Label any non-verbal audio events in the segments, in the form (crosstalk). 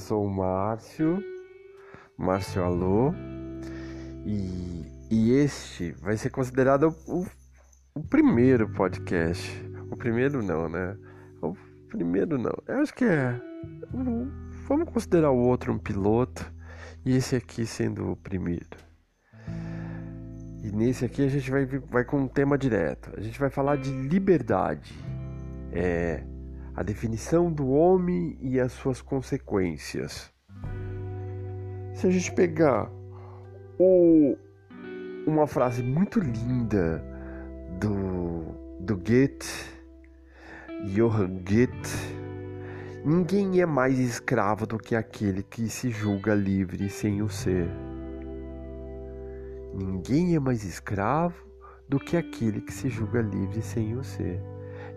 sou o Márcio, Márcio Alô, e, e este vai ser considerado o, o primeiro podcast. O primeiro não, né? O primeiro não. Eu acho que é. Vamos considerar o outro um piloto e esse aqui sendo o primeiro. E nesse aqui a gente vai, vai com um tema direto. A gente vai falar de liberdade. É a definição do homem e as suas consequências. Se a gente pegar o, uma frase muito linda do, do Goethe, Johann Goethe, ninguém é mais escravo do que aquele que se julga livre sem o ser. Ninguém é mais escravo do que aquele que se julga livre sem o ser.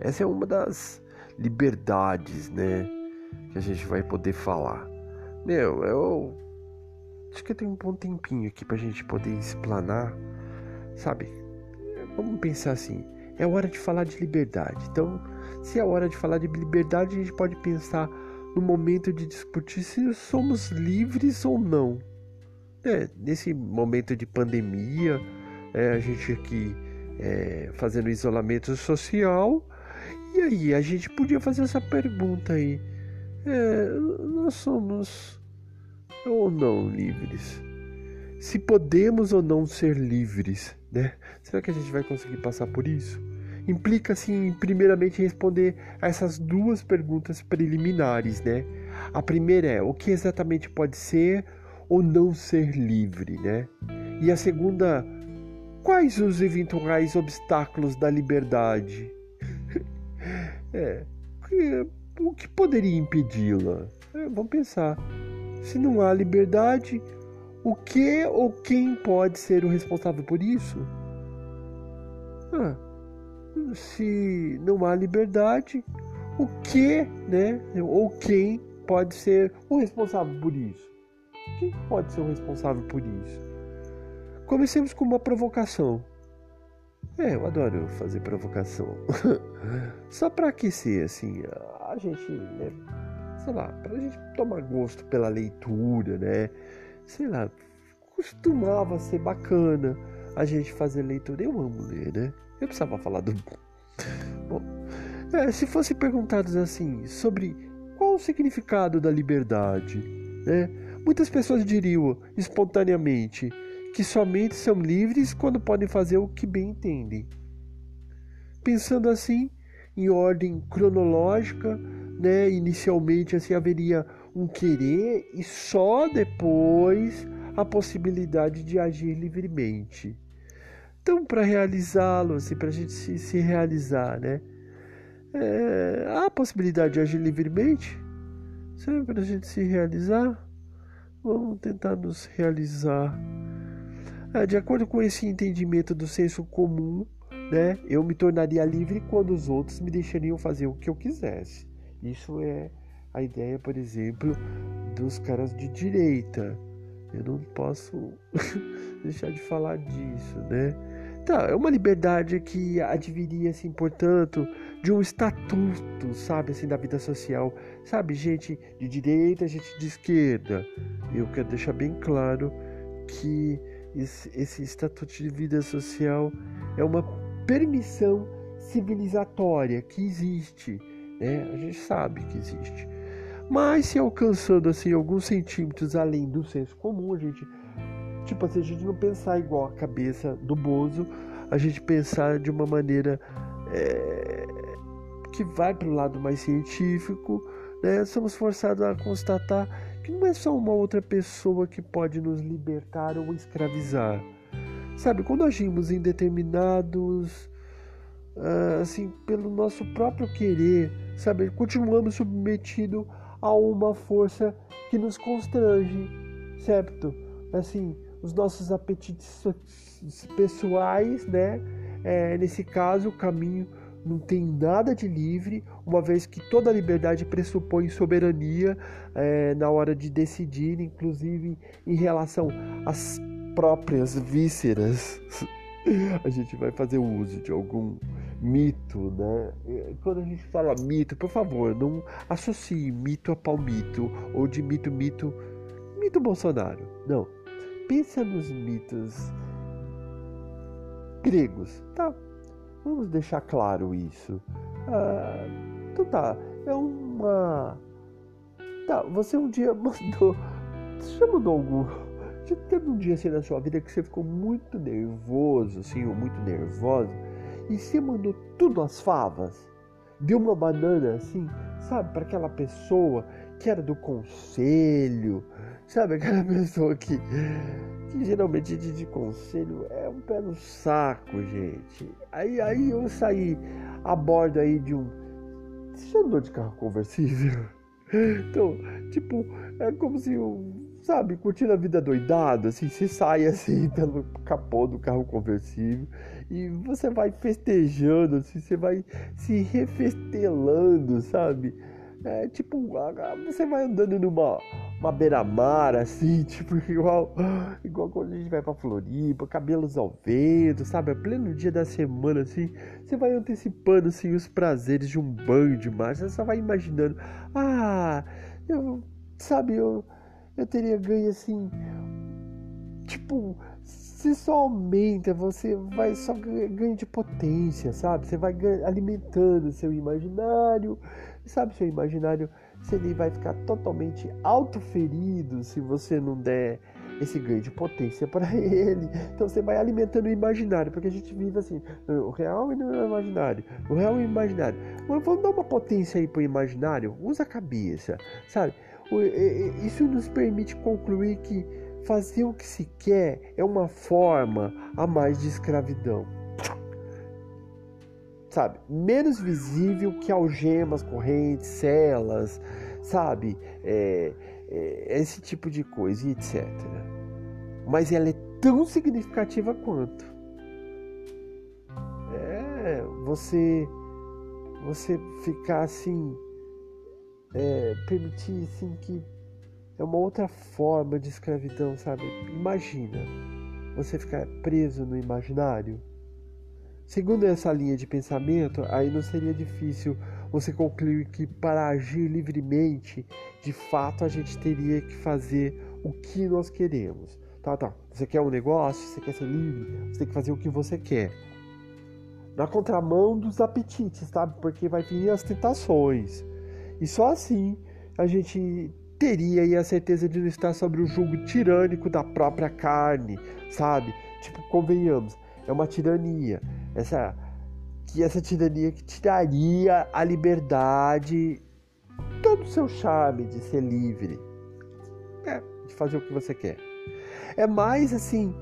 Essa é uma das liberdades, né? Que a gente vai poder falar. Meu, eu acho que tem um bom tempinho aqui pra gente poder explanar, sabe? Vamos pensar assim, é hora de falar de liberdade. Então, se é hora de falar de liberdade, a gente pode pensar no momento de discutir se somos livres ou não. É, nesse momento de pandemia, é, a gente aqui é, fazendo isolamento social, e aí, a gente podia fazer essa pergunta aí. É, nós somos ou não livres? Se podemos ou não ser livres, né? Será que a gente vai conseguir passar por isso? Implica, assim, primeiramente responder a essas duas perguntas preliminares, né? A primeira é o que exatamente pode ser ou não ser livre, né? E a segunda, quais os eventuais obstáculos da liberdade? É, o que poderia impedi-la? É, vamos pensar. Se não há liberdade, o que ou quem pode ser o responsável por isso? Ah, se não há liberdade, o que, né? Ou quem pode ser o responsável por isso? Quem pode ser o responsável por isso? Comecemos com uma provocação. É, eu adoro fazer provocação. (laughs) Só para aquecer, assim, a gente, né? Sei lá, pra gente tomar gosto pela leitura, né? Sei lá, costumava ser bacana a gente fazer leitura. Eu amo ler, né? Eu precisava falar do. Bom, (laughs) é, se fosse perguntados assim sobre qual o significado da liberdade, né? Muitas pessoas diriam espontaneamente que somente são livres quando podem fazer o que bem entendem. Pensando assim, em ordem cronológica, né, inicialmente assim haveria um querer e só depois a possibilidade de agir livremente. Então, para realizá-lo, assim, para a gente se, se, realizar, né, é, há a possibilidade de agir livremente? Para a gente se realizar, vamos tentar nos realizar de acordo com esse entendimento do senso comum, né, eu me tornaria livre quando os outros me deixariam fazer o que eu quisesse. Isso é a ideia, por exemplo, dos caras de direita. Eu não posso (laughs) deixar de falar disso, né? Tá, é uma liberdade que adviria, assim, portanto, de um estatuto, sabe, assim, da vida social. Sabe, gente de direita, gente de esquerda. Eu quero deixar bem claro que esse, esse estatuto de vida social é uma permissão civilizatória que existe, né? A gente sabe que existe. Mas se alcançando assim alguns centímetros além do senso comum, a gente tipo assim, a gente não pensar igual a cabeça do Bozo, a gente pensar de uma maneira é, que vai para o lado mais científico, né? Somos forçados a constatar que não é só uma outra pessoa que pode nos libertar ou escravizar. Sabe, quando agimos em determinados. Uh, assim, pelo nosso próprio querer, sabe, continuamos submetidos a uma força que nos constrange, certo? Assim, os nossos apetites pessoais, né? É, nesse caso, o caminho não tem nada de livre, uma vez que toda liberdade pressupõe soberania é, na hora de decidir, inclusive em relação às próprias vísceras. (laughs) A gente vai fazer uso de algum mito, né? Quando a gente fala mito, por favor, não associe mito a palmito ou de mito mito mito Bolsonaro. Não. Pensa nos mitos gregos, tá? Vamos deixar claro isso. Ah, então tá, é uma. Tá, você um dia (laughs) mandou. Você mandou algum. Já teve um dia assim na sua vida que você ficou muito nervoso, assim, ou muito nervosa, e você mandou tudo às favas? Deu uma banana assim, sabe, para aquela pessoa que era do conselho, sabe, aquela (laughs) pessoa que que geralmente de, de conselho é um pé no saco, gente. Aí, aí eu saí a bordo aí de um. Você já andou de carro conversível? Então, tipo, é como se eu, sabe, curtindo a vida doidada, assim, você sai assim (laughs) pelo capô do carro conversível e você vai festejando, assim, você vai se refestelando, sabe? É tipo, você vai andando numa uma beira-mar, assim, (laughs) tipo, igual, igual quando a gente vai pra Floripa, cabelos ao vento, sabe? A pleno dia da semana, assim, você vai antecipando, assim, os prazeres de um banho de mar, você só vai imaginando, ah, eu, sabe, eu, eu teria ganho, assim, tipo, você só aumenta, você vai só ganha de potência, sabe? Você vai alimentando seu imaginário, sabe? Seu imaginário se ele vai ficar totalmente autoferido se você não der esse ganho de potência para (laughs) ele. Então você vai alimentando o imaginário, porque a gente vive assim, o real e é o imaginário, o real e o imaginário. Mas vamos dar uma potência aí pro imaginário? Usa a cabeça, sabe? Isso nos permite concluir que fazer o que se quer é uma forma a mais de escravidão sabe? Menos visível que algemas, correntes, celas, sabe? É, é, esse tipo de coisa e etc. Mas ela é tão significativa quanto. É, você, você ficar assim, é, permitir assim que é uma outra forma de escravidão, sabe? Imagina você ficar preso no imaginário Segundo essa linha de pensamento, aí não seria difícil você concluir que para agir livremente, de fato a gente teria que fazer o que nós queremos. Tá, tá. Você quer um negócio, você quer ser livre, você tem que fazer o que você quer. Na contramão dos apetites, sabe? Porque vai vir as tentações. E só assim a gente teria a certeza de não estar sobre o jugo tirânico da própria carne, sabe? Tipo, convenhamos, é uma tirania essa que essa tirania que tiraria a liberdade, todo o seu charme de ser livre, é, de fazer o que você quer. É mais assim,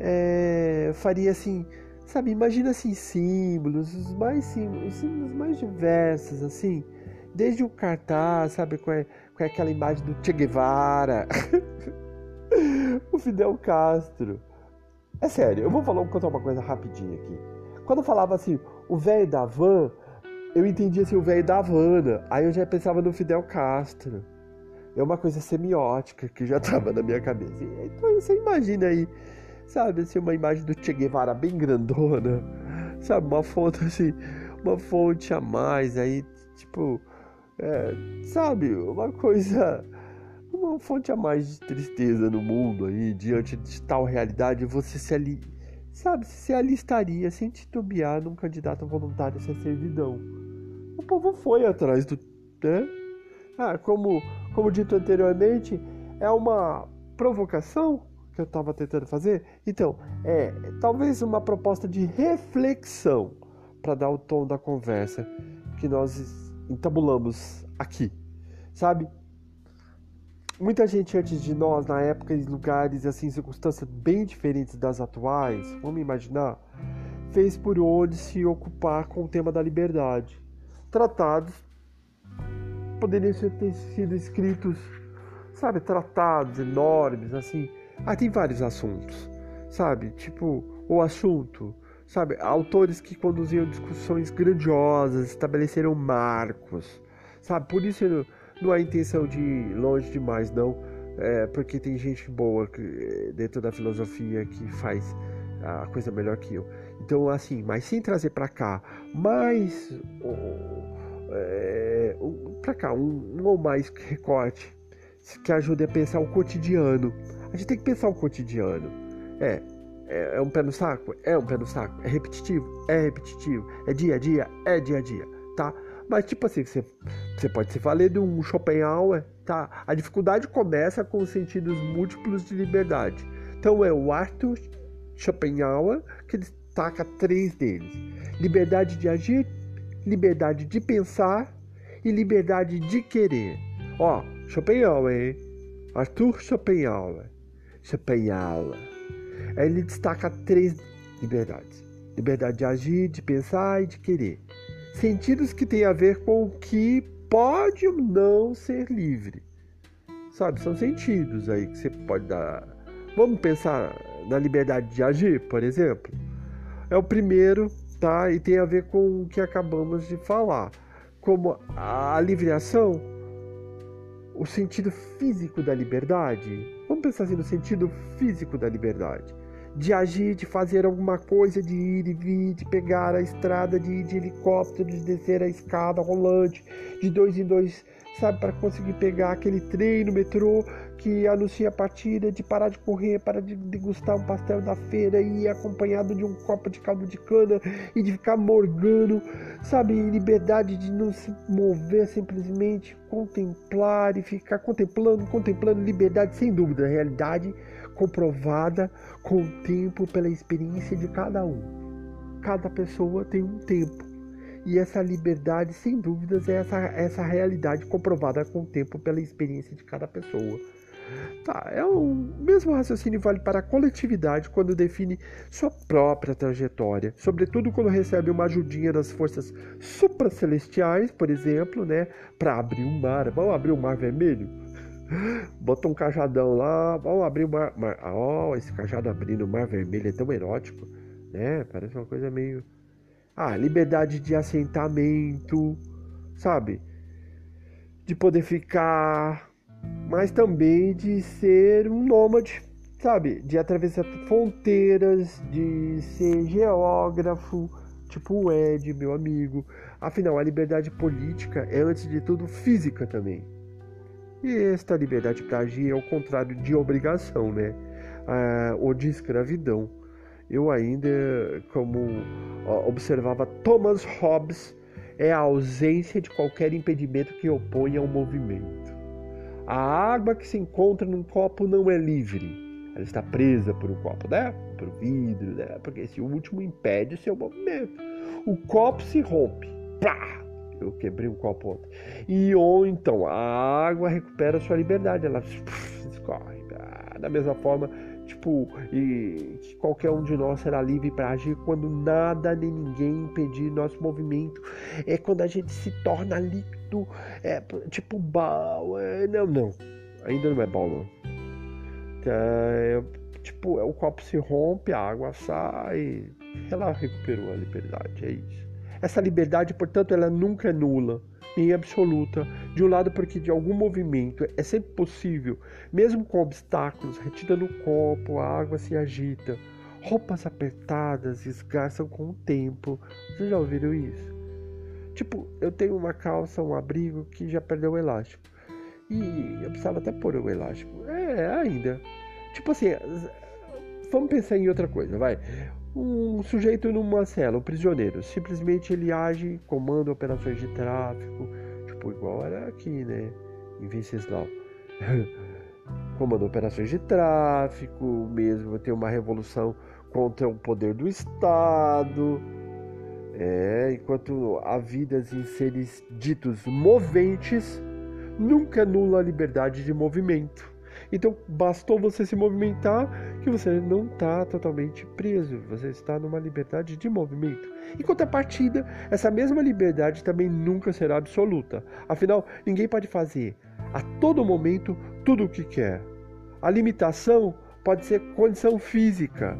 é, faria assim, sabe? Imagina assim símbolos, os mais símbolos, os símbolos mais diversos, assim, desde o cartaz, sabe? Com, é, com aquela imagem do Che Guevara, (laughs) o Fidel Castro. É sério, eu vou falar, contar uma coisa rapidinho aqui. Quando eu falava assim, o velho da van, eu entendia assim, o velho da Havana. Aí eu já pensava no Fidel Castro. É uma coisa semiótica que já (laughs) estava na minha cabeça. Então você imagina aí, sabe, assim, uma imagem do Che Guevara bem grandona, sabe, uma fonte assim, uma fonte a mais aí, tipo, é, sabe, uma coisa, uma fonte a mais de tristeza no mundo aí, diante de tal realidade, você se ali sabe, se alistaria sem titubear num candidato voluntário sem servidão. O povo foi atrás do. Né? Ah, como, como dito anteriormente, é uma provocação que eu estava tentando fazer. Então, é talvez uma proposta de reflexão para dar o tom da conversa que nós entabulamos aqui, sabe? Muita gente antes de nós, na época, em lugares assim, circunstâncias bem diferentes das atuais, vamos imaginar, fez por onde se ocupar com o tema da liberdade. Tratados poderiam ter sido escritos, sabe, tratados enormes, assim. Ah, tem vários assuntos, sabe? Tipo, o assunto, sabe? Autores que conduziam discussões grandiosas, estabeleceram marcos, sabe? Por isso não há intenção de ir longe demais, não. É, porque tem gente boa que, dentro da filosofia que faz a coisa melhor que eu. Então, assim, mas sem trazer para cá mais. É, um, para cá, um, um ou mais recorte que ajude a pensar o cotidiano. A gente tem que pensar o cotidiano. É, é, é, um pé no saco? É um pé no saco. É repetitivo? É repetitivo. É dia a dia? É dia a dia, tá? Mas tipo assim, você, você pode se valer de um Schopenhauer, tá? A dificuldade começa com os sentidos múltiplos de liberdade. Então é o Arthur Schopenhauer que destaca três deles: liberdade de agir, liberdade de pensar e liberdade de querer. Ó, Schopenhauer, hein? Arthur Schopenhauer. Schopenhauer. Ele destaca três liberdades: liberdade de agir, de pensar e de querer. Sentidos que têm a ver com o que pode ou não ser livre. Sabe, são sentidos aí que você pode dar. Vamos pensar na liberdade de agir, por exemplo? É o primeiro, tá? E tem a ver com o que acabamos de falar. Como a livre ação, o sentido físico da liberdade. Vamos pensar assim no sentido físico da liberdade de agir, de fazer alguma coisa, de ir e vir, de pegar a estrada, de ir de helicóptero, de descer a escada rolante, de dois em dois, sabe, para conseguir pegar aquele trem no metrô que anuncia a partida, de parar de correr, para de degustar um pastel da feira e ir acompanhado de um copo de caldo de cana e de ficar morgando, sabe, liberdade de não se mover, simplesmente contemplar e ficar contemplando, contemplando liberdade sem dúvida, realidade comprovada com o tempo pela experiência de cada um. Cada pessoa tem um tempo. E essa liberdade, sem dúvidas, é essa, essa realidade comprovada com o tempo pela experiência de cada pessoa. Tá, é o mesmo raciocínio vale para a coletividade quando define sua própria trajetória, sobretudo quando recebe uma ajudinha das forças supracelestiais, por exemplo, né, para abrir um mar. Vamos abrir o um mar vermelho? Bota um cajadão lá, vamos abrir o mar. mar esse cajado abrindo o mar vermelho é tão erótico, né? Parece uma coisa meio. Ah, liberdade de assentamento, sabe? De poder ficar, mas também de ser um nômade, sabe? De atravessar fronteiras, de ser geógrafo, tipo o Ed, meu amigo. Afinal, a liberdade política é, antes de tudo, física também. E esta liberdade para agir é o contrário de obrigação, né? Ah, ou de escravidão. Eu ainda, como observava Thomas Hobbes, é a ausência de qualquer impedimento que oponha ao movimento. A água que se encontra num copo não é livre. Ela está presa por um copo, né? Por vidro, né? Porque esse último impede o seu movimento. O copo se rompe. Pá! Eu quebrei um copo ontem. E ou então a água recupera sua liberdade, ela escorre. Ah, da mesma forma, tipo, e que qualquer um de nós será livre para agir quando nada nem ninguém impedir nosso movimento. É quando a gente se torna líquido, é tipo bal. É, não, não. Ainda não é bal, não. É, tipo, é, o copo se rompe, a água sai. Ela recuperou a liberdade, é isso. Essa liberdade, portanto, ela nunca é nula, nem absoluta. De um lado, porque de algum movimento é sempre possível, mesmo com obstáculos, retida no copo, a água se agita. Roupas apertadas esgarçam com o tempo. Vocês já ouviram isso? Tipo, eu tenho uma calça, um abrigo que já perdeu o elástico. E eu precisava até pôr o elástico. É, ainda. Tipo assim, vamos pensar em outra coisa, vai um sujeito numa cela, um prisioneiro. Simplesmente ele age, comanda operações de tráfico, tipo igual era aqui, né? Em Venceslau. (laughs) comanda operações de tráfico, mesmo tem uma revolução contra o poder do Estado. É, enquanto há vidas em seres ditos moventes, nunca nula a liberdade de movimento. Então, bastou você se movimentar que você não está totalmente preso, você está numa liberdade de movimento. Em contrapartida, essa mesma liberdade também nunca será absoluta. Afinal, ninguém pode fazer a todo momento tudo o que quer. A limitação pode ser condição física.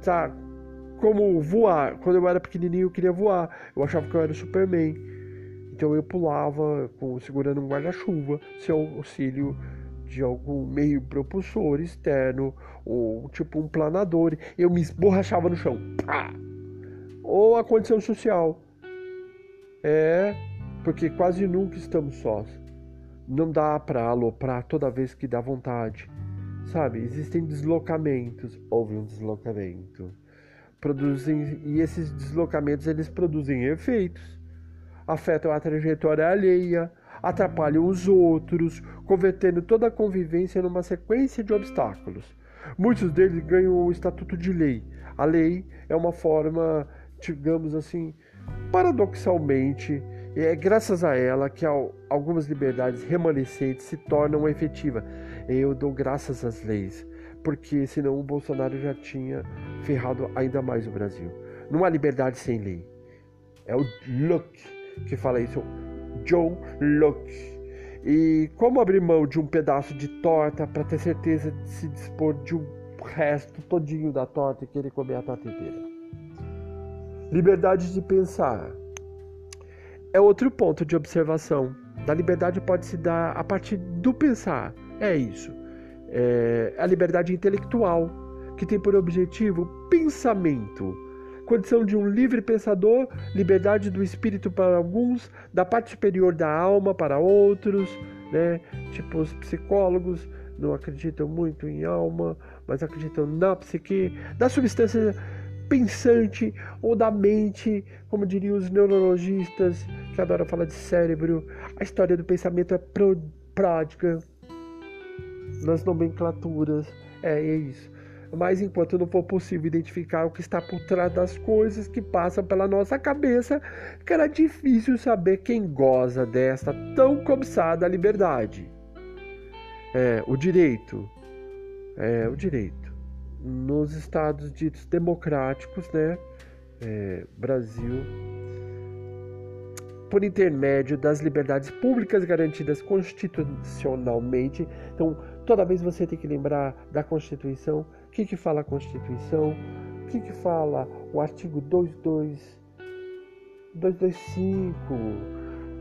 Sabe? Como voar. Quando eu era pequenininho, eu queria voar. Eu achava que eu era o Superman. Então eu pulava segurando um guarda-chuva, sem auxílio de algum meio propulsor externo, ou tipo um planador, eu me esborrachava no chão. Pá! Ou a condição social. É, porque quase nunca estamos sós. Não dá para aloprar toda vez que dá vontade. Sabe? Existem deslocamentos. Houve um deslocamento. Produzem, e esses deslocamentos eles produzem efeitos. Afetam a trajetória alheia, atrapalham os outros, convertendo toda a convivência numa sequência de obstáculos. Muitos deles ganham o estatuto de lei. A lei é uma forma, digamos assim, paradoxalmente, é graças a ela que algumas liberdades remanescentes se tornam efetivas. Eu dou graças às leis, porque senão o Bolsonaro já tinha ferrado ainda mais o Brasil. Não há liberdade sem lei. É o Locke que fala isso, John Locke. E como abrir mão de um pedaço de torta para ter certeza de se dispor de um resto todinho da torta e querer comer a torta inteira? Liberdade de pensar é outro ponto de observação. Da liberdade pode se dar a partir do pensar. É isso. É a liberdade intelectual, que tem por objetivo pensamento. Condição de um livre pensador, liberdade do espírito para alguns, da parte superior da alma para outros, né? Tipo, os psicólogos não acreditam muito em alma, mas acreditam na psique, da substância pensante ou da mente, como diriam os neurologistas que adoram falar de cérebro. A história do pensamento é pródiga nas nomenclaturas. É, é isso. Mas enquanto não for possível identificar o que está por trás das coisas que passam pela nossa cabeça, ficará difícil saber quem goza desta tão cobiçada liberdade. É, o direito. É, o direito nos estados ditos democráticos, né? É, Brasil, por intermédio das liberdades públicas garantidas constitucionalmente. Então, toda vez você tem que lembrar da Constituição. O que, que fala a Constituição? O que, que fala o artigo 22, 225?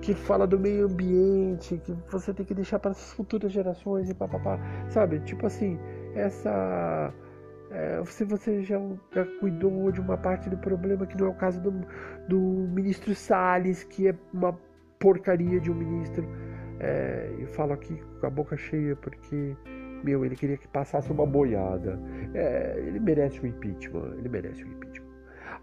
Que fala do meio ambiente, que você tem que deixar para as futuras gerações e papapá. Sabe? Tipo assim, essa é, se você já, já, cuidou de uma parte do problema, que não é o caso do, do ministro Salles, que é uma porcaria de um ministro. É, eu falo aqui com a boca cheia porque, meu, ele queria que passasse uma boiada. É, ele merece um impeachment, ele merece um impeachment.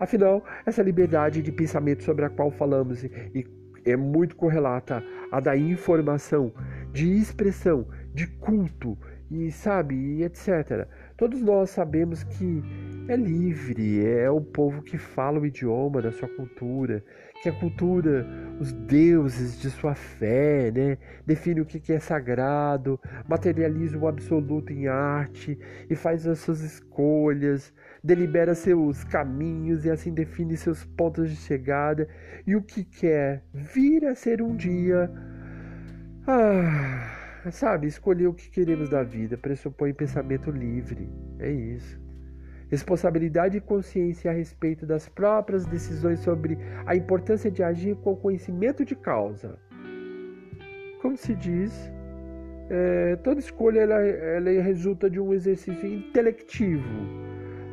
Afinal, essa liberdade de pensamento sobre a qual falamos e é muito correlata à da informação, de expressão, de culto e sabe, e etc. Todos nós sabemos que é livre, é o povo que fala o idioma da sua cultura, que a cultura, os deuses de sua fé, né, define o que é sagrado, materializa o absoluto em arte e faz as suas escolhas, delibera seus caminhos e assim define seus pontos de chegada e o que quer vir a ser um dia. Ah, Sabe, escolher o que queremos da vida pressupõe pensamento livre. É isso. Responsabilidade e consciência a respeito das próprias decisões sobre a importância de agir com conhecimento de causa. Como se diz, é, toda escolha ela, ela resulta de um exercício intelectivo,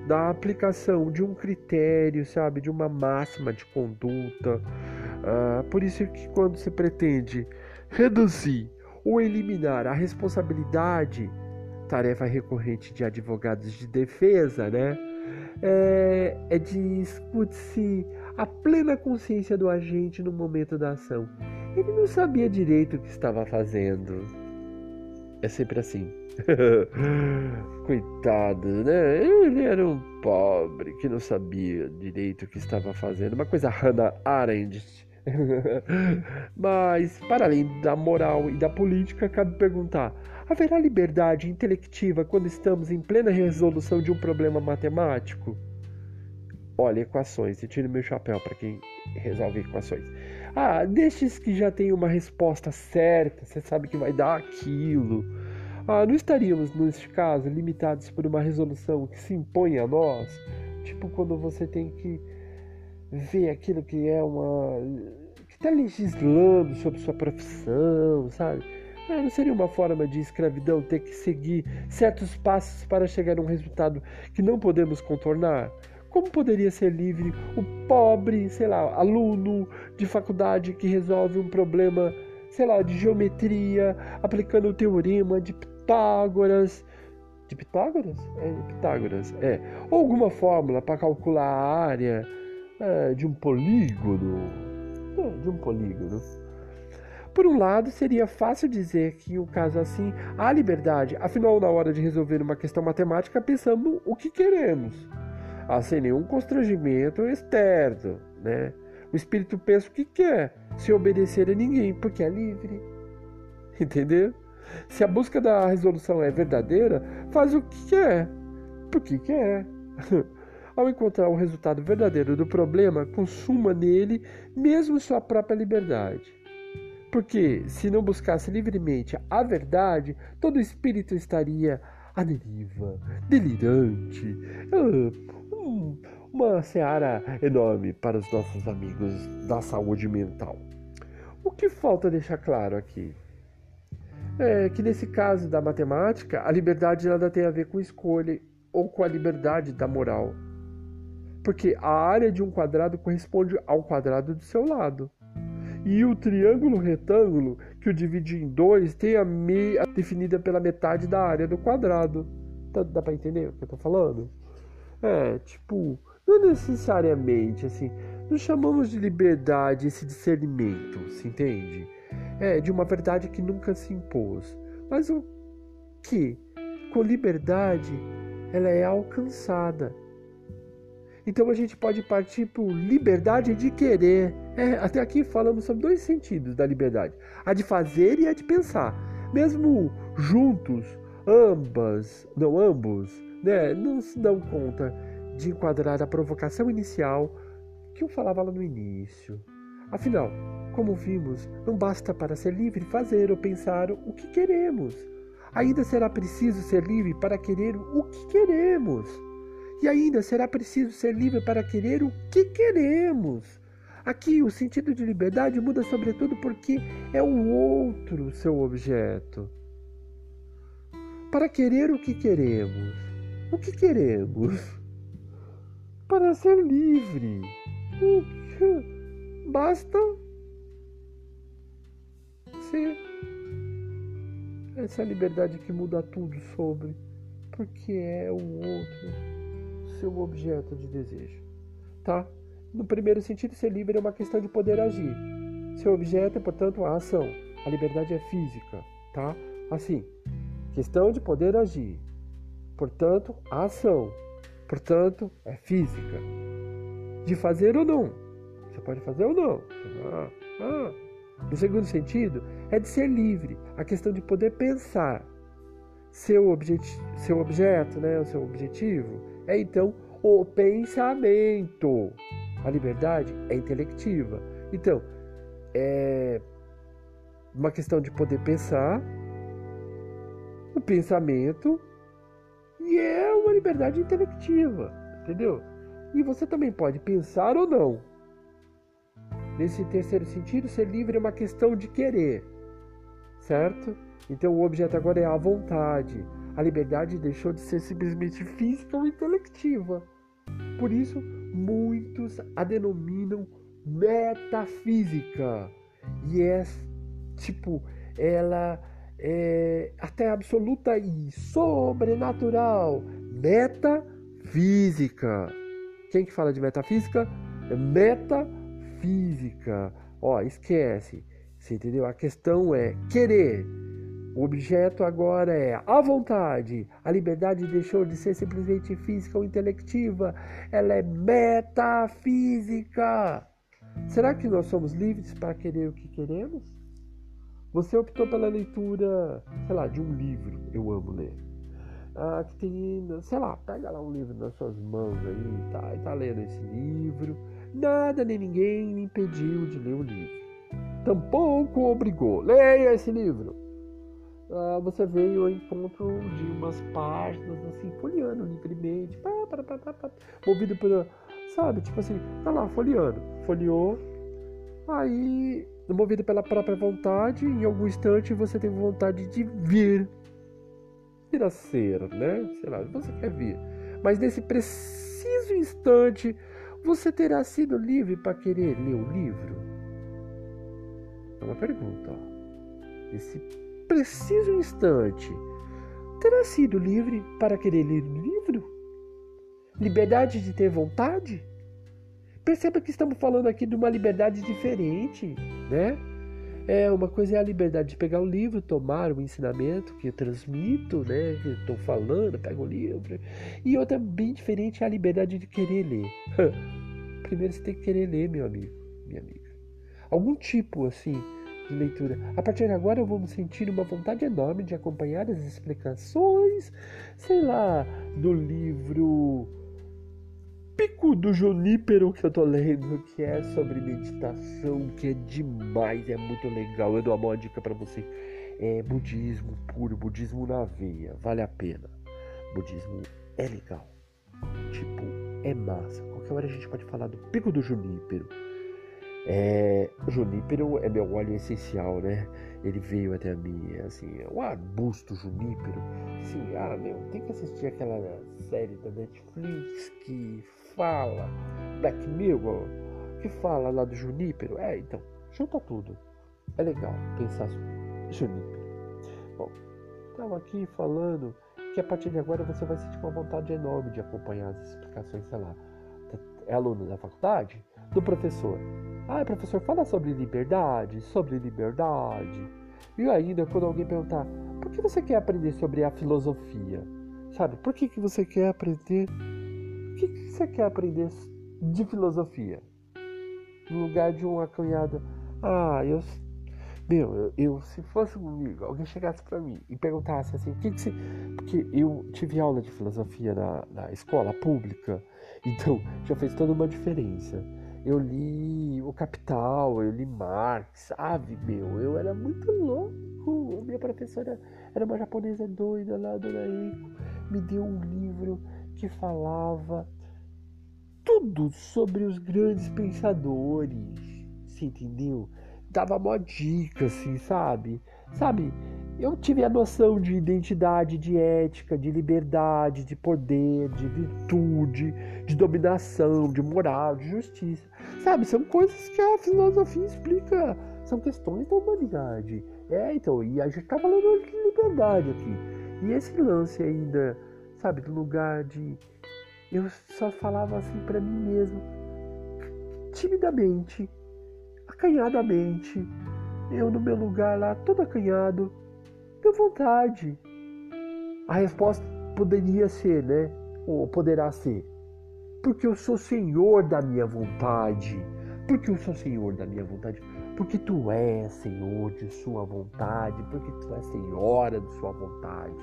da aplicação de um critério, sabe, de uma máxima de conduta. Ah, por isso que quando se pretende reduzir ou eliminar a responsabilidade, tarefa recorrente de advogados de defesa, né? É, é de escute-se a plena consciência do agente no momento da ação. Ele não sabia direito o que estava fazendo. É sempre assim. (laughs) Coitado, né? Ele era um pobre que não sabia direito o que estava fazendo. Uma coisa Hannah Arendt (laughs) Mas, para além da moral e da política, cabe perguntar: haverá liberdade intelectiva quando estamos em plena resolução de um problema matemático? Olha, equações, e tiro meu chapéu para quem resolve equações. Ah, destes que já tem uma resposta certa, você sabe que vai dar aquilo. Ah, não estaríamos, neste caso, limitados por uma resolução que se impõe a nós? Tipo quando você tem que ver aquilo que é uma. que está legislando sobre sua profissão, sabe? É, não seria uma forma de escravidão ter que seguir certos passos para chegar a um resultado que não podemos contornar? Como poderia ser livre o pobre, sei lá, aluno de faculdade que resolve um problema, sei lá, de geometria, aplicando o teorema de Pitágoras? De Pitágoras? É, de Pitágoras, é. Ou alguma fórmula para calcular a área é, de um polígono. É, de um polígono. Por um lado, seria fácil dizer que, o caso assim, há liberdade, afinal, na hora de resolver uma questão matemática, pensamos o que queremos, ah, sem nenhum constrangimento externo, né? O espírito pensa o que quer, sem obedecer a ninguém, porque é livre. (laughs) Entendeu? Se a busca da resolução é verdadeira, faz o que quer, porque quer. (laughs) Ao encontrar o resultado verdadeiro do problema, consuma nele mesmo sua própria liberdade. Porque se não buscasse livremente a verdade, todo espírito estaria à deriva, delirante. Ah, uma seara enorme para os nossos amigos da saúde mental. O que falta deixar claro aqui é que nesse caso da matemática, a liberdade nada tem a ver com escolha ou com a liberdade da moral. Porque a área de um quadrado corresponde ao quadrado do seu lado. E o triângulo retângulo que o divide em dois tem a meia definida pela metade da área do quadrado. Tá, dá para entender o que eu tô falando? É, tipo, não necessariamente assim. Nós chamamos de liberdade esse discernimento, se entende? É, de uma verdade que nunca se impôs. Mas o que, com liberdade, ela é alcançada então a gente pode partir por liberdade de querer. É, até aqui falamos sobre dois sentidos da liberdade: a de fazer e a de pensar. Mesmo juntos, ambas, não ambos, né, não se dão conta de enquadrar a provocação inicial que eu falava lá no início. Afinal, como vimos, não basta para ser livre fazer ou pensar o que queremos. Ainda será preciso ser livre para querer o que queremos. E ainda será preciso ser livre para querer o que queremos. Aqui o sentido de liberdade muda sobretudo porque é o outro seu objeto. Para querer o que queremos. O que queremos? Para ser livre. Basta ser essa liberdade que muda tudo sobre, porque é o outro seu objeto de desejo, tá? No primeiro sentido, ser livre é uma questão de poder agir. Seu objeto é, portanto, a ação. A liberdade é física, tá? Assim, questão de poder agir. Portanto, a ação. Portanto, é física. De fazer ou não. Você pode fazer ou não. Ah, ah. No segundo sentido, é de ser livre. A questão de poder pensar. Seu, objet seu objeto, né, o seu objetivo, é então o pensamento. A liberdade é intelectiva. Então, é uma questão de poder pensar, o pensamento, e é uma liberdade intelectiva, entendeu? E você também pode pensar ou não. Nesse terceiro sentido, ser livre é uma questão de querer, certo? Então o objeto agora é a vontade. A liberdade deixou de ser simplesmente física ou intelectiva. Por isso, muitos a denominam metafísica. E é tipo, ela é até absoluta e sobrenatural. Metafísica. Quem que fala de metafísica? Metafísica. Ó, esquece. Você entendeu? A questão é querer o objeto agora é a vontade. A liberdade deixou de ser simplesmente física ou intelectiva, ela é metafísica. Será que nós somos livres para querer o que queremos? Você optou pela leitura, sei lá, de um livro. Eu amo ler. Ah, que tem, sei lá, pega lá um livro nas suas mãos aí, tá, e tá lendo esse livro. Nada nem ninguém me impediu de ler o livro. Tampouco obrigou. Leia esse livro uh, você veio ao encontro de umas páginas assim, folheando livremente, pá, pá, pá, pá, pá, movido por, sabe, tipo assim, tá lá, folheando, folheou, aí movido pela própria vontade, em algum instante você tem vontade de vir, vir a ser, né? Sei lá, você quer vir. Mas nesse preciso instante, você terá sido livre para querer ler o livro? É uma pergunta. Ó. Nesse preciso instante, terá sido livre para querer ler o livro? Liberdade de ter vontade? Perceba que estamos falando aqui de uma liberdade diferente, né? É, uma coisa é a liberdade de pegar o livro, tomar o ensinamento que eu transmito, né? Que estou falando, pego o livro. E outra bem diferente é a liberdade de querer ler. (laughs) Primeiro você tem que querer ler, meu amigo, minha amiga. Algum tipo, assim, de leitura. A partir de agora eu vou me sentir uma vontade enorme de acompanhar as explicações, sei lá, do livro Pico do Junípero que eu tô lendo, que é sobre meditação, que é demais, é muito legal. Eu dou uma dica para você. É budismo puro, budismo na veia, vale a pena. Budismo é legal. Tipo, é massa. Qualquer hora a gente pode falar do Pico do Junípero. É, junípero é meu óleo essencial, né? Ele veio até mim, assim, o arbusto junípero. Assim, ah, meu, tem que assistir aquela série da Netflix que fala, Black Mirror, que fala lá do Junípero. É, então, junta tudo. É legal pensar Junípero. Bom, estava aqui falando que a partir de agora você vai sentir uma vontade enorme de acompanhar as explicações, sei lá, é aluno da faculdade, do professor. Ah, professor, fala sobre liberdade, sobre liberdade. E ainda, quando alguém perguntar, por que você quer aprender sobre a filosofia? Sabe, por que, que você quer aprender o que, que você quer aprender de filosofia? No lugar de uma cunhada. Ah, eu. Meu, eu, eu, se fosse comigo, alguém chegasse para mim e perguntasse assim, o que, que você. Porque eu tive aula de filosofia na, na escola pública, (laughs) então já fez toda uma diferença. Eu li O Capital, eu li Marx, sabe, meu? Eu era muito louco. Minha professora era uma japonesa doida lá, Dona Eiko, me deu um livro que falava tudo sobre os grandes pensadores, você entendeu? Dava mó dica, assim, sabe? Sabe, eu tive a noção de identidade, de ética, de liberdade, de poder, de virtude, de dominação, de moral, de justiça. Sabe, são coisas que a filosofia explica, são questões da humanidade. É, então, e a gente tá falando de liberdade aqui. E esse lance ainda sabe, do lugar de. Eu só falava assim para mim mesmo, timidamente, acanhadamente, eu no meu lugar lá, todo acanhado, deu vontade. A resposta poderia ser, né? Ou poderá ser. Porque eu sou senhor da minha vontade. Porque eu sou senhor da minha vontade. Porque tu és senhor de sua vontade. Porque tu és senhora de sua vontade.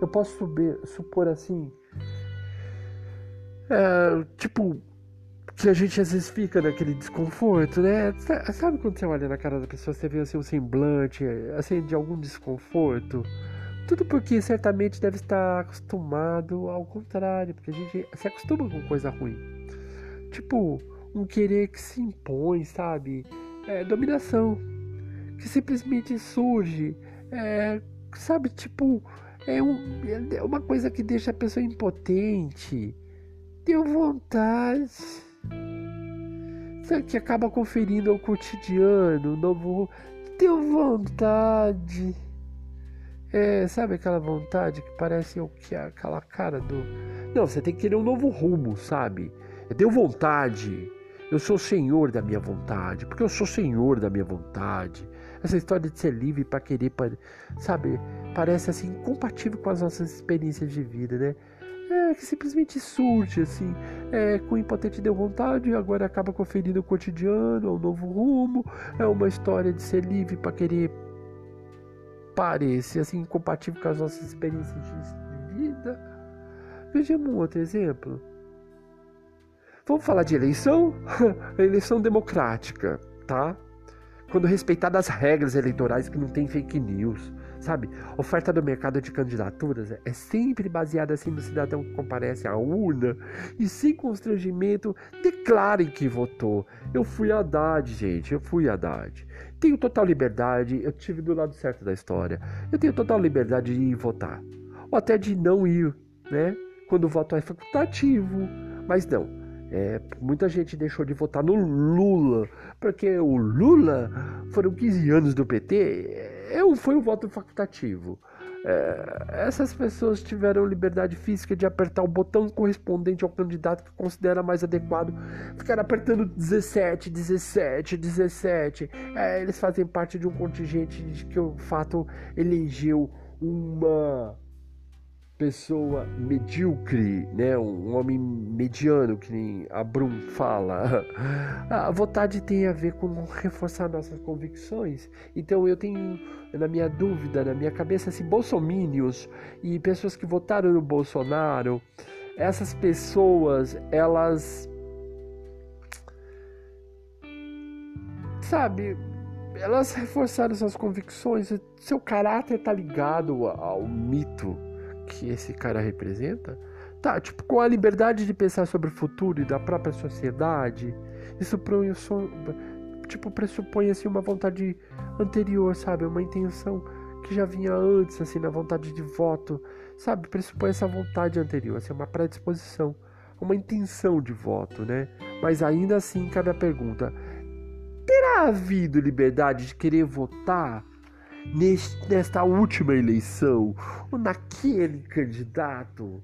Eu posso subir, supor assim. É, tipo, que a gente às vezes fica naquele desconforto, né? Sabe quando você olha na cara da pessoa, você vê assim um semblante, assim, de algum desconforto? Tudo porque certamente deve estar acostumado ao contrário, porque a gente se acostuma com coisa ruim. Tipo, um querer que se impõe, sabe? É, dominação. Que simplesmente surge. É, sabe, tipo, é, um, é uma coisa que deixa a pessoa impotente. Deu vontade. Que acaba conferindo ao cotidiano, novo. Deu vontade. É, sabe aquela vontade que parece o que aquela cara do. Não, você tem que querer um novo rumo, sabe? Deu vontade. Eu sou senhor da minha vontade, porque eu sou senhor da minha vontade. Essa história de ser livre para querer, sabe, parece assim incompatível com as nossas experiências de vida, né? É que simplesmente surge assim, é, com o impotente deu vontade, agora acaba conferindo o cotidiano, é um novo rumo, é uma história de ser livre para querer parece assim incompatível com as nossas experiências de vida. Vejamos um outro exemplo. Vamos falar de eleição? (laughs) eleição democrática, tá? quando respeitar das regras eleitorais que não tem fake news, sabe? Oferta do mercado de candidaturas é sempre baseada assim no cidadão que comparece à urna e sem constrangimento declarem que votou. Eu fui Haddad, gente, eu fui Haddad. Tenho total liberdade, eu tive do lado certo da história. Eu tenho total liberdade de ir votar. Ou até de não ir, né? Quando o voto é facultativo. Mas não, é, muita gente deixou de votar no Lula, porque o Lula foram 15 anos do PT, é, foi um voto facultativo. É, essas pessoas tiveram liberdade física de apertar o botão correspondente ao candidato que considera mais adequado, ficar apertando 17, 17, 17. É, eles fazem parte de um contingente de que o fato elegeu uma pessoa medíocre, né? um homem mediano, que nem a Brum fala. (laughs) A vontade tem a ver com reforçar nossas convicções. Então eu tenho na minha dúvida, na minha cabeça, se bolsomínios e pessoas que votaram no Bolsonaro, essas pessoas, elas. Sabe, elas reforçaram suas convicções, seu caráter está ligado ao mito que esse cara representa, tá, tipo, com a liberdade de pensar sobre o futuro e da própria sociedade, isso tipo, pressupõe assim uma vontade anterior, sabe? Uma intenção que já vinha antes, assim, na vontade de voto, sabe? Pressupõe essa vontade anterior, assim, uma predisposição, uma intenção de voto, né? Mas ainda assim cabe a pergunta: terá havido liberdade de querer votar nesta última eleição ou naquele candidato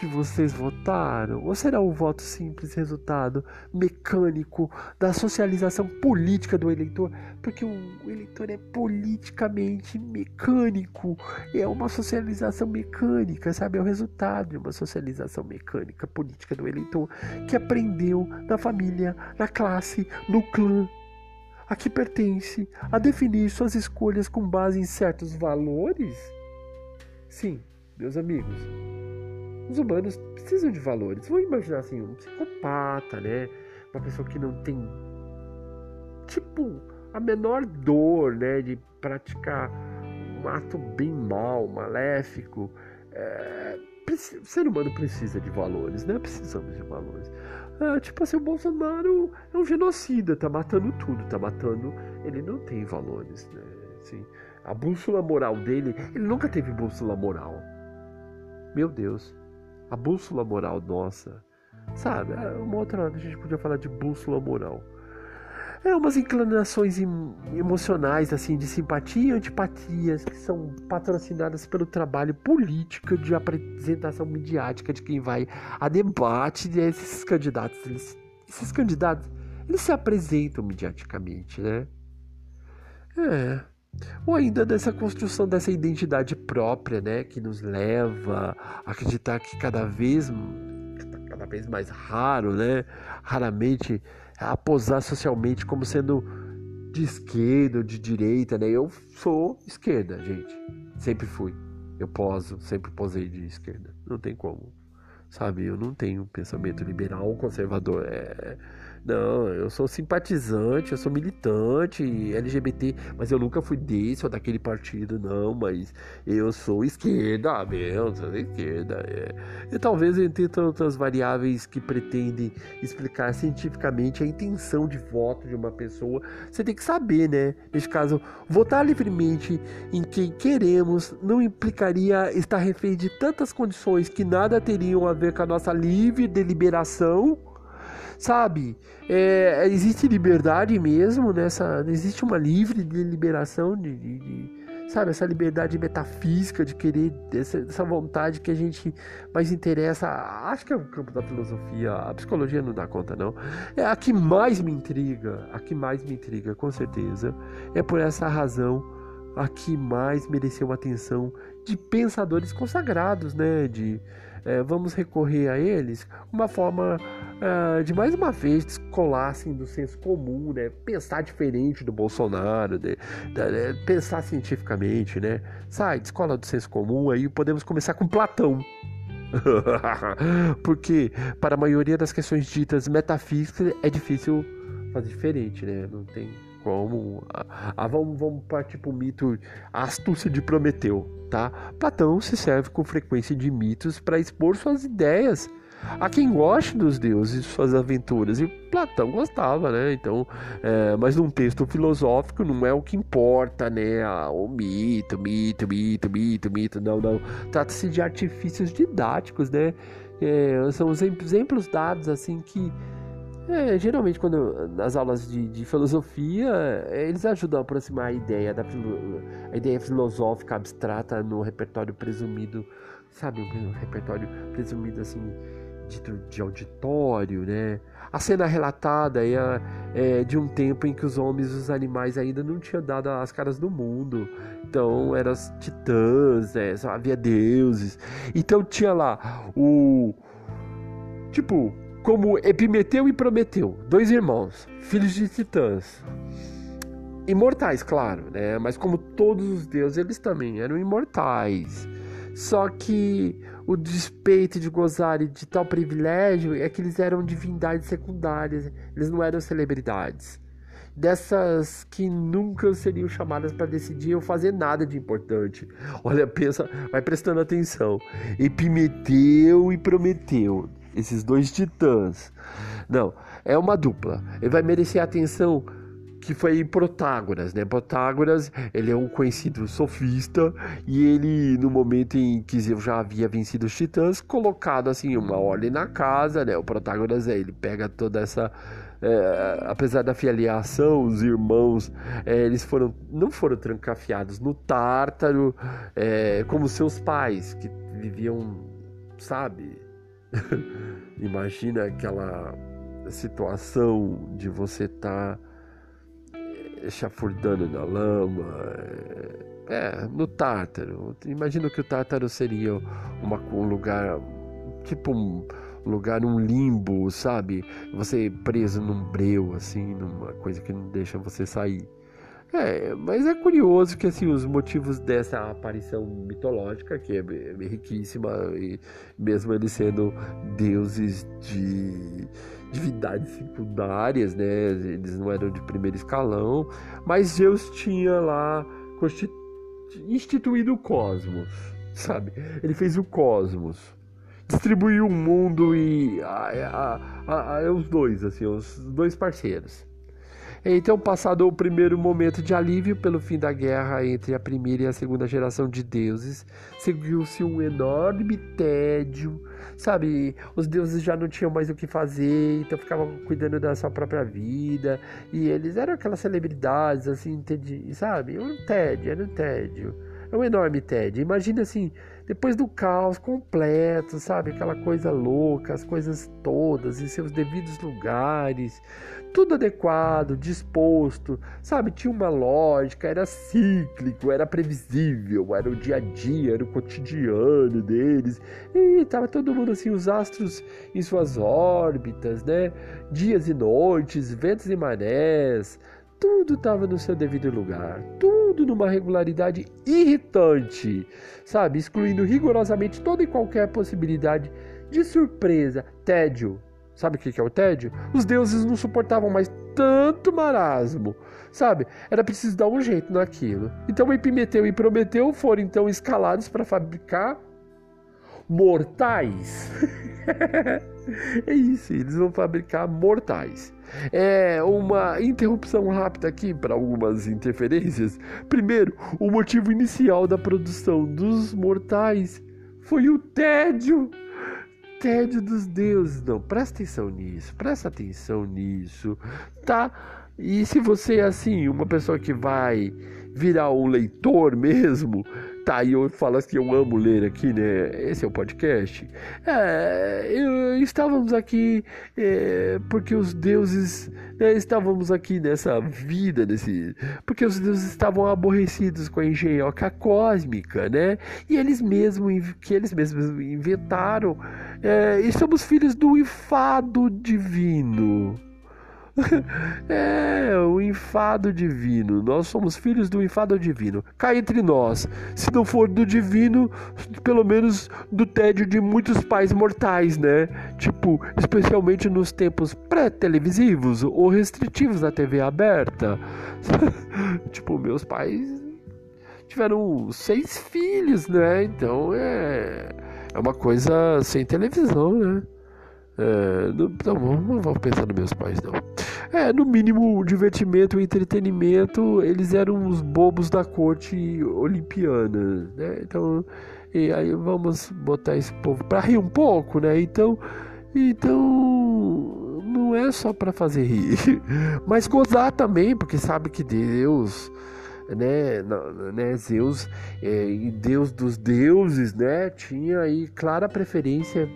que vocês votaram? Ou será um voto simples, resultado mecânico da socialização política do eleitor? Porque o eleitor é politicamente mecânico, é uma socialização mecânica, sabe? É o resultado de uma socialização mecânica política do eleitor que aprendeu na família, na classe, no clã, a que pertence a definir suas escolhas com base em certos valores? Sim, meus amigos, os humanos precisam de valores. Vamos imaginar assim, um psicopata, né? Uma pessoa que não tem, tipo, a menor dor, né? De praticar um ato bem mal, maléfico. É, o ser humano precisa de valores, né? Precisamos de valores. É, tipo assim, o Bolsonaro é um genocida, tá matando tudo, tá matando. Ele não tem valores, né? Assim, a bússola moral dele, ele nunca teve bússola moral. Meu Deus, a bússola moral nossa, sabe? É, uma outra hora a gente podia falar de bússola moral é umas inclinações emocionais assim de simpatia e antipatias que são patrocinadas pelo trabalho político de apresentação midiática de quem vai a debate desses candidatos. Eles, esses candidatos eles se apresentam mediaticamente, né? É. Ou ainda dessa construção dessa identidade própria, né, que nos leva a acreditar que cada vez cada vez mais raro, né, raramente a posar socialmente como sendo de esquerda ou de direita, né? Eu sou esquerda, gente. Sempre fui. Eu poso, sempre posei de esquerda. Não tem como. Sabe? Eu não tenho pensamento liberal ou conservador. É não, eu sou simpatizante, eu sou militante LGBT, mas eu nunca fui desse ou daquele partido, não, mas eu sou esquerda mesmo, sou esquerda. É. E talvez entre tantas variáveis que pretendem explicar cientificamente a intenção de voto de uma pessoa, você tem que saber, né? Neste caso, votar livremente em quem queremos não implicaria estar refém de tantas condições que nada teriam a ver com a nossa livre deliberação sabe? É, existe liberdade mesmo nessa. Existe uma livre deliberação de, de, de, sabe? Essa liberdade metafísica de querer, essa, essa vontade que a gente mais interessa. Acho que é o campo da filosofia, a psicologia não dá conta, não. É a que mais me intriga, a que mais me intriga, com certeza. É por essa razão a que mais mereceu atenção de pensadores consagrados, né? De é, vamos recorrer a eles, uma forma uh, de mais uma vez descolar assim, do senso comum, né? pensar diferente do Bolsonaro, de, de, de, pensar cientificamente, né? Sai, descola do senso comum, aí podemos começar com Platão. (laughs) Porque para a maioria das questões ditas metafísicas é difícil fazer diferente, né? Não tem como a, vamos, vamos partir para o mito a astúcia de Prometeu, tá? Platão se serve com frequência de mitos para expor suas ideias a quem goste dos deuses e suas aventuras. E Platão gostava, né? Então, é, mas num texto filosófico não é o que importa, né? Ah, o mito, mito, mito, mito, mito. Não, não. Trata-se de artifícios didáticos, né? É, são os exemplos dados assim que é, geralmente, quando nas aulas de, de, filosofia, eles ajudam a aproximar a ideia da a ideia filosófica abstrata no repertório presumido, sabe, um repertório presumido assim dito de auditório, né? A cena relatada é, é, de um tempo em que os homens e os animais ainda não tinham dado as caras do mundo. Então eram titãs, né? havia deuses. Então tinha lá o tipo como Epimeteu e Prometeu, dois irmãos, filhos de titãs. Imortais, claro, né? Mas como todos os deuses, eles também eram imortais. Só que o despeito de gozarem de tal privilégio é que eles eram divindades secundárias, eles não eram celebridades. Dessas que nunca seriam chamadas para decidir ou fazer nada de importante. Olha, pensa, vai prestando atenção. Epimeteu e Prometeu esses dois titãs. Não, é uma dupla. Ele vai merecer a atenção que foi Protágoras, né? Protágoras, ele é um conhecido sofista e ele, no momento em que Zeus já havia vencido os titãs, colocado assim uma ordem na casa, né? O Protágoras, é, ele pega toda essa é, apesar da filiação, os irmãos, é, eles foram não foram trancafiados no Tártaro, é, como seus pais que viviam, sabe, (laughs) Imagina aquela situação de você estar tá eh, chafurdando na lama, é, é, no Tártaro. Imagina que o Tártaro seria uma, um lugar, tipo um lugar, um limbo, sabe? Você preso num breu, assim, numa coisa que não deixa você sair. É, mas é curioso que assim os motivos dessa aparição mitológica, que é riquíssima, e mesmo eles sendo deuses de divindades secundárias, né? Eles não eram de primeiro escalão, mas Zeus tinha lá instituído o cosmos, sabe? Ele fez o cosmos, distribuiu o mundo e os dois, assim, os dois parceiros. Então, passado o primeiro momento de alívio pelo fim da guerra entre a primeira e a segunda geração de deuses, seguiu-se um enorme tédio, sabe? Os deuses já não tinham mais o que fazer, então ficavam cuidando da sua própria vida, e eles eram aquelas celebridades, assim, entendi, sabe? Era um tédio, era um tédio. É um enorme tédio. Imagina assim, depois do caos completo, sabe? Aquela coisa louca, as coisas todas em seus devidos lugares, tudo adequado, disposto, sabe? Tinha uma lógica, era cíclico, era previsível, era o dia a dia, era o cotidiano deles. E tava todo mundo assim, os astros em suas órbitas, né? Dias e noites, ventos e marés, tudo estava no seu devido lugar, tudo numa regularidade irritante, sabe? Excluindo rigorosamente toda e qualquer possibilidade de surpresa, tédio. Sabe o que é o tédio? Os deuses não suportavam mais tanto marasmo, sabe? Era preciso dar um jeito naquilo. Então Epimeteu e Prometeu foram então escalados para fabricar mortais. (laughs) é isso, eles vão fabricar mortais. É uma interrupção rápida aqui para algumas interferências. Primeiro, o motivo inicial da produção dos mortais foi o tédio. Tédio dos deuses. Não, presta atenção nisso, presta atenção nisso, tá? E se você é assim, uma pessoa que vai virar um leitor mesmo, tá, e eu falo assim, eu amo ler aqui, né? Esse é o podcast. É, eu, estávamos aqui é, porque os deuses né, estávamos aqui nessa vida, nesse, porque os deuses estavam aborrecidos com a engenhoca cósmica, né? E eles mesmos, que eles mesmos inventaram, é, e somos filhos do enfado divino. (laughs) é, o enfado divino. Nós somos filhos do enfado divino. Cá entre nós. Se não for do divino, pelo menos do tédio de muitos pais mortais, né? Tipo, especialmente nos tempos pré-televisivos ou restritivos da TV aberta. (laughs) tipo, meus pais tiveram seis filhos, né? Então é, é uma coisa sem televisão, né? É, não, não vou pensar nos meus pais, não. É, no mínimo, divertimento e entretenimento, eles eram os bobos da corte olimpiana, né? Então, e aí vamos botar esse povo para rir um pouco, né? Então, então não é só para fazer rir, (laughs) mas gozar também, porque sabe que Deus né, né Zeus, é, Deus dos deuses, né, tinha aí clara preferência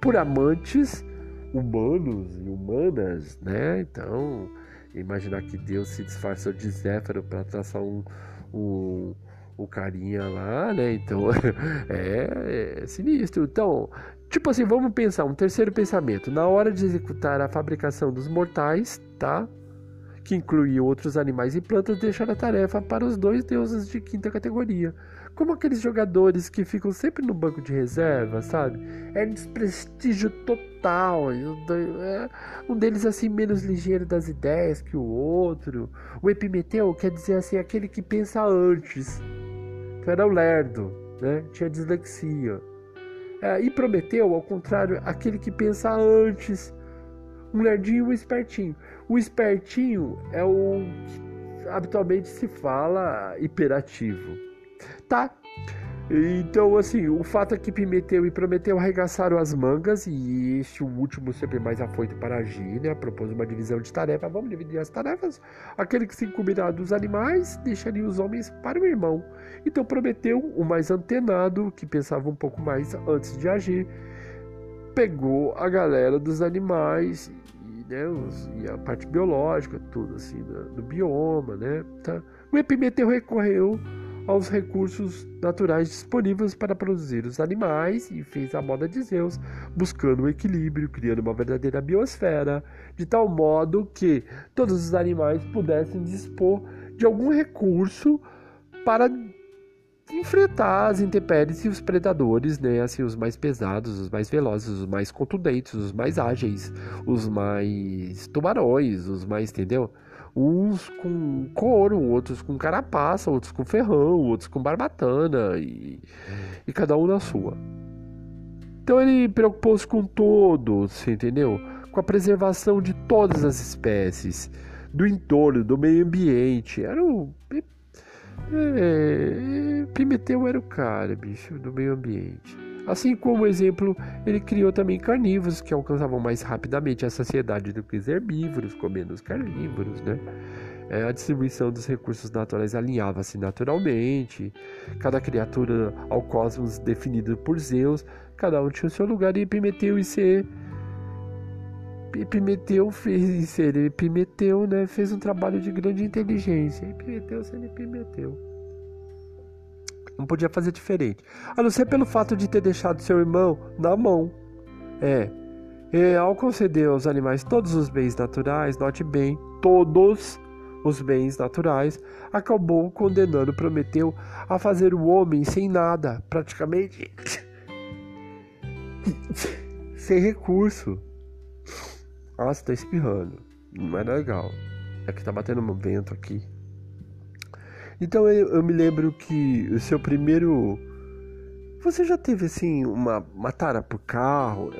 por amantes humanos e humanas, né? Então, imaginar que Deus se disfarçou de Zéfiro para traçar um, um, um carinha lá, né? Então, (laughs) é, é sinistro. Então, tipo assim, vamos pensar um terceiro pensamento. Na hora de executar a fabricação dos mortais, tá? Que inclui outros animais e plantas, deixar a tarefa para os dois deuses de quinta categoria como aqueles jogadores que ficam sempre no banco de reserva, sabe? É desprestígio total. É um deles assim menos ligeiro das ideias que o outro. O Epimeteu quer dizer assim aquele que pensa antes. Que era o lerdo, né? Tinha dislexia. É, e Prometeu, ao contrário, aquele que pensa antes. Um lerdinho e um espertinho. O espertinho é o que habitualmente se fala hiperativo tá? Então, assim, o fato é que Pimeteu e Prometeu arregaçaram as mangas e este, último, sempre mais afoito para agir, né? Propôs uma divisão de tarefa. Vamos dividir as tarefas. Aquele que se incumbirá dos animais deixaria os homens para o irmão. Então, Prometeu, o mais antenado, que pensava um pouco mais antes de agir, pegou a galera dos animais e, né, os, e a parte biológica, tudo assim, do, do bioma, né? Tá? O Epimeteu recorreu aos recursos naturais disponíveis para produzir os animais e fez a moda de Zeus, buscando o equilíbrio, criando uma verdadeira biosfera, de tal modo que todos os animais pudessem dispor de algum recurso para enfrentar as intempéries e os predadores, né? Assim, os mais pesados, os mais velozes, os mais contundentes, os mais ágeis, os mais tubarões, os mais, entendeu? Uns com couro, outros com carapaça, outros com ferrão, outros com barbatana e, e cada um na sua. Então ele preocupou-se com todos, entendeu? Com a preservação de todas as espécies, do entorno, do meio ambiente. Era o. É, Pimeteu era o cara, bicho, do meio ambiente. Assim como exemplo, ele criou também carnívoros que alcançavam mais rapidamente a saciedade do que os herbívoros, comendo os carnívoros, né? É, a distribuição dos recursos naturais alinhava-se naturalmente, cada criatura ao cosmos definido por Zeus, cada um tinha o seu lugar e Epimeteu e ser Epimeteu fez ser Epimeteu, né, fez um trabalho de grande inteligência. Epimeteu sendo Epimeteu. Não podia fazer diferente. A não ser pelo fato de ter deixado seu irmão na mão. É. E ao conceder aos animais todos os bens naturais, note bem, todos os bens naturais, acabou condenando Prometeu a fazer o homem sem nada, praticamente (laughs) sem recurso. Nossa, tá espirrando. Não é legal. É que tá batendo um vento aqui. Então eu, eu me lembro que o seu primeiro. Você já teve assim uma, uma tara por carro?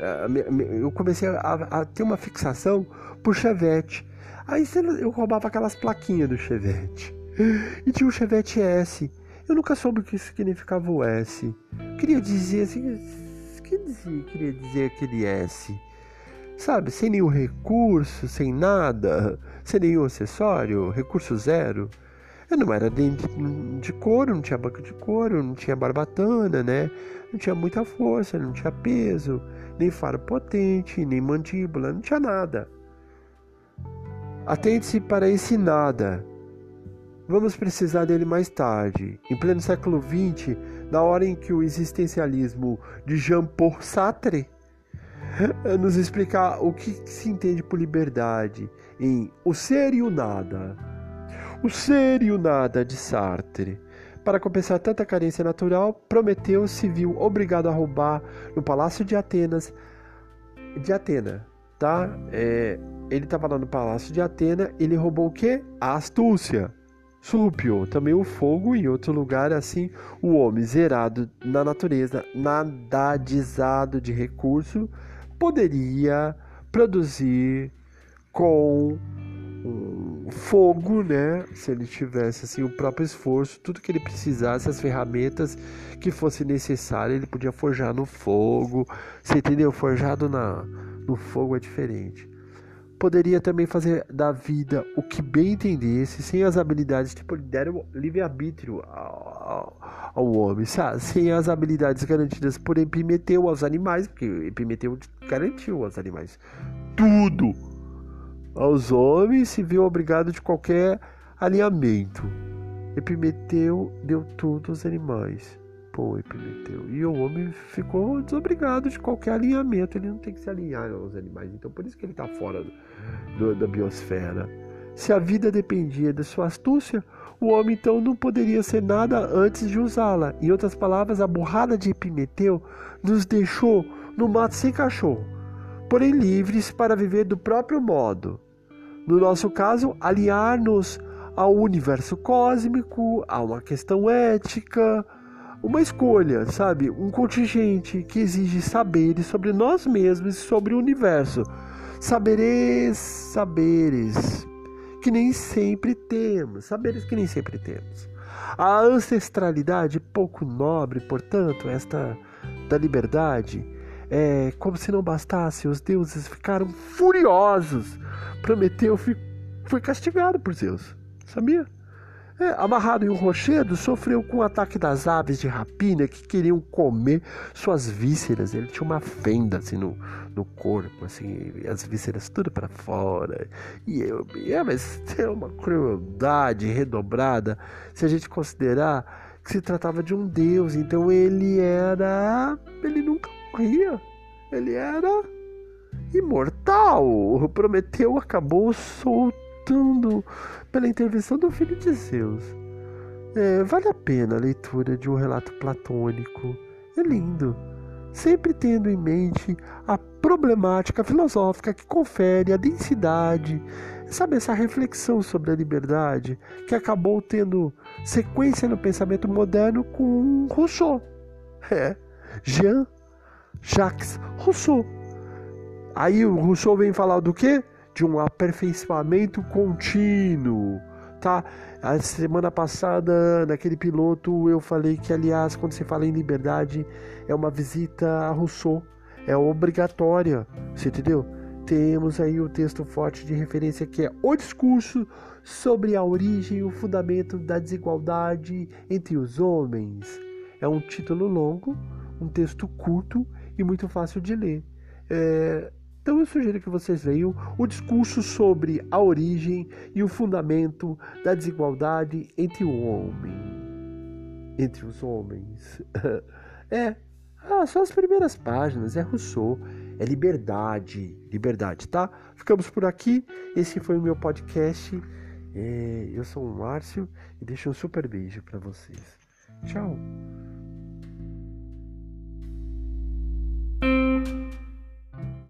Eu comecei a, a ter uma fixação por Chevette. Aí eu roubava aquelas plaquinhas do Chevette. E tinha o Chevette S. Eu nunca soube o que significava o S. Queria dizer assim. Que queria dizer aquele S? Sabe, sem nenhum recurso, sem nada, sem nenhum acessório, recurso zero. Eu não era de, de couro, não tinha banco de couro, não tinha barbatana, né? Não tinha muita força, não tinha peso, nem faro potente, nem mandíbula, não tinha nada. Atente-se para esse nada. Vamos precisar dele mais tarde, em pleno século XX, na hora em que o existencialismo de Jean-Paul Sartre nos explicar o que se entende por liberdade em O Ser e o Nada. O Ser e o Nada de Sartre. Para compensar tanta carência natural, Prometeu se viu obrigado a roubar no Palácio de Atenas, de Atena, tá? É, ele estava lá no Palácio de Atena, ele roubou o quê? A astúcia. Súpio, também o fogo em outro lugar, assim, o homem zerado na natureza, nadadizado de recurso, poderia produzir com um fogo, né? Se ele tivesse assim o próprio esforço, tudo que ele precisasse, as ferramentas que fosse necessário, ele podia forjar no fogo. Você entendeu? Forjado na, no fogo é diferente poderia também fazer da vida o que bem entendesse, sem as habilidades, tipo, ele deram livre-arbítrio ao, ao, homem, sabe? Sem as habilidades garantidas por Epimeteu aos animais, porque Epimeteu garantiu aos animais tudo. Aos homens se viu obrigado de qualquer alinhamento. Epimeteu deu tudo aos animais pô, Epimeteu. E o homem ficou desobrigado de qualquer alinhamento. Ele não tem que se alinhar aos animais. Então, por isso que ele está fora do, da biosfera. Se a vida dependia da sua astúcia, o homem então não poderia ser nada antes de usá-la. Em outras palavras, a burrada de Epimeteu nos deixou no mato sem cachorro, porém livres para viver do próprio modo. No nosso caso, alinhar-nos ao universo cósmico, a uma questão ética, uma escolha, sabe? Um contingente que exige saberes sobre nós mesmos e sobre o universo. Saberes, saberes que nem sempre temos, saberes que nem sempre temos. A ancestralidade pouco nobre, portanto, esta da liberdade, é como se não bastasse, os deuses ficaram furiosos. Prometeu foi castigado por Zeus, sabia? É, amarrado em um rochedo, sofreu com o ataque das aves de rapina que queriam comer suas vísceras. Ele tinha uma fenda assim no, no corpo, assim, as vísceras tudo para fora. E eu, é, mas é uma crueldade redobrada se a gente considerar que se tratava de um deus. Então ele era, ele nunca morria. Ele era imortal. Prometeu acabou soltando pela intervenção do Filho de Zeus. É, vale a pena a leitura de um relato platônico. É lindo, sempre tendo em mente a problemática filosófica que confere a densidade, sabe, essa reflexão sobre a liberdade que acabou tendo sequência no pensamento moderno com Rousseau. É, Jean Jacques Rousseau. Aí o Rousseau vem falar do quê? de um aperfeiçoamento contínuo, tá? A semana passada, naquele piloto, eu falei que, aliás, quando se fala em liberdade, é uma visita a Rousseau, é obrigatória, você entendeu? Temos aí o texto forte de referência que é o discurso sobre a origem e o fundamento da desigualdade entre os homens. É um título longo, um texto curto e muito fácil de ler. É, então eu sugiro que vocês leiam o discurso sobre a origem e o fundamento da desigualdade entre o homem, entre os homens. (laughs) é, ah, são as primeiras páginas, é Rousseau, é liberdade, liberdade, tá? Ficamos por aqui. Esse foi o meu podcast. É, eu sou o Márcio e deixo um super beijo para vocês. Tchau.